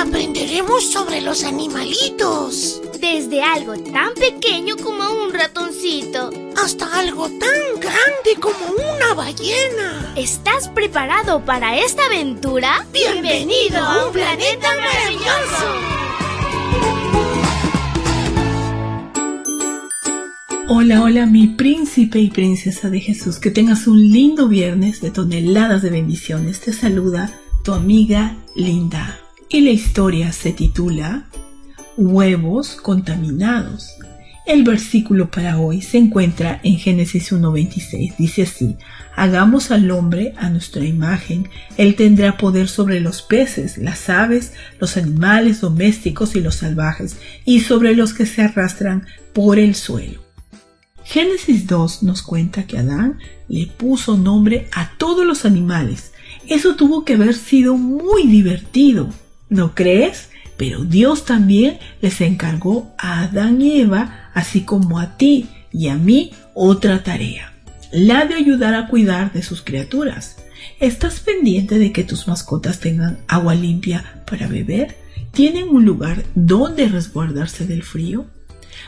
aprenderemos sobre los animalitos. Desde algo tan pequeño como un ratoncito. Hasta algo tan grande como una ballena. ¿Estás preparado para esta aventura? Bienvenido a un planeta maravilloso. Hola, hola, mi príncipe y princesa de Jesús. Que tengas un lindo viernes de toneladas de bendiciones. Te saluda tu amiga Linda. Y la historia se titula Huevos contaminados. El versículo para hoy se encuentra en Génesis 1.26. Dice así, Hagamos al hombre a nuestra imagen. Él tendrá poder sobre los peces, las aves, los animales domésticos y los salvajes, y sobre los que se arrastran por el suelo. Génesis 2 nos cuenta que Adán le puso nombre a todos los animales. Eso tuvo que haber sido muy divertido, ¿no crees? Pero Dios también les encargó a Adán y Eva, así como a ti y a mí, otra tarea, la de ayudar a cuidar de sus criaturas. ¿Estás pendiente de que tus mascotas tengan agua limpia para beber? ¿Tienen un lugar donde resguardarse del frío?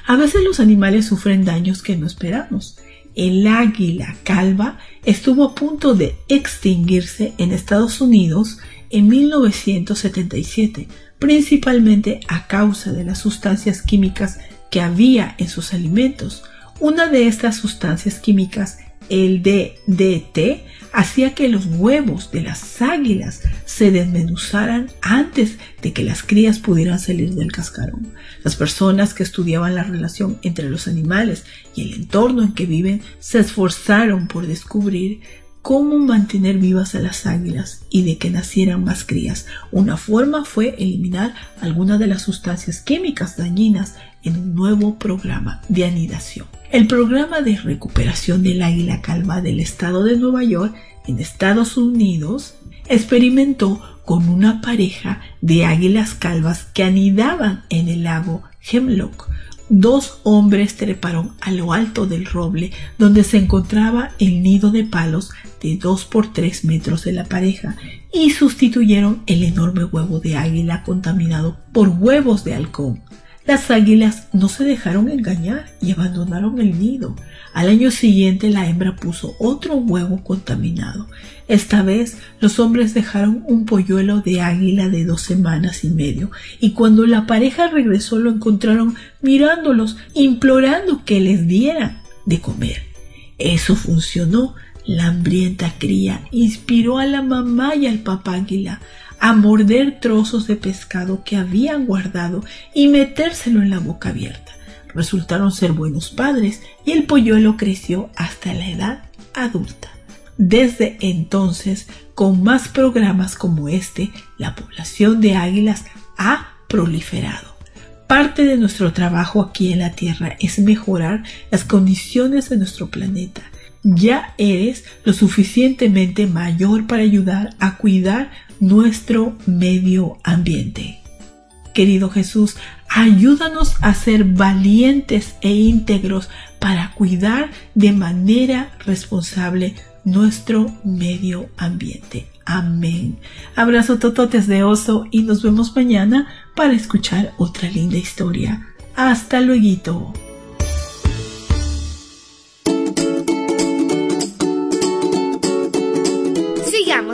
A veces los animales sufren daños que no esperamos. El águila calva estuvo a punto de extinguirse en Estados Unidos en 1977, principalmente a causa de las sustancias químicas que había en sus alimentos. Una de estas sustancias químicas, el DDT, hacía que los huevos de las águilas se desmenuzaran antes de que las crías pudieran salir del cascarón. Las personas que estudiaban la relación entre los animales y el entorno en que viven se esforzaron por descubrir cómo mantener vivas a las águilas y de que nacieran más crías. Una forma fue eliminar algunas de las sustancias químicas dañinas en un nuevo programa de anidación. El programa de recuperación del águila calva del estado de Nueva York en Estados Unidos experimentó con una pareja de águilas calvas que anidaban en el lago Hemlock dos hombres treparon a lo alto del roble donde se encontraba el nido de palos de dos por tres metros de la pareja y sustituyeron el enorme huevo de águila contaminado por huevos de halcón. Las águilas no se dejaron engañar y abandonaron el nido. Al año siguiente la hembra puso otro huevo contaminado. Esta vez los hombres dejaron un polluelo de águila de dos semanas y medio y cuando la pareja regresó lo encontraron mirándolos, implorando que les dieran de comer. Eso funcionó. La hambrienta cría inspiró a la mamá y al papá águila a morder trozos de pescado que habían guardado y metérselo en la boca abierta. Resultaron ser buenos padres y el polluelo creció hasta la edad adulta. Desde entonces, con más programas como este, la población de águilas ha proliferado. Parte de nuestro trabajo aquí en la Tierra es mejorar las condiciones de nuestro planeta. Ya eres lo suficientemente mayor para ayudar a cuidar nuestro medio ambiente. Querido Jesús, ayúdanos a ser valientes e íntegros para cuidar de manera responsable nuestro medio ambiente. Amén. Abrazo tototes de oso y nos vemos mañana para escuchar otra linda historia. Hasta luego.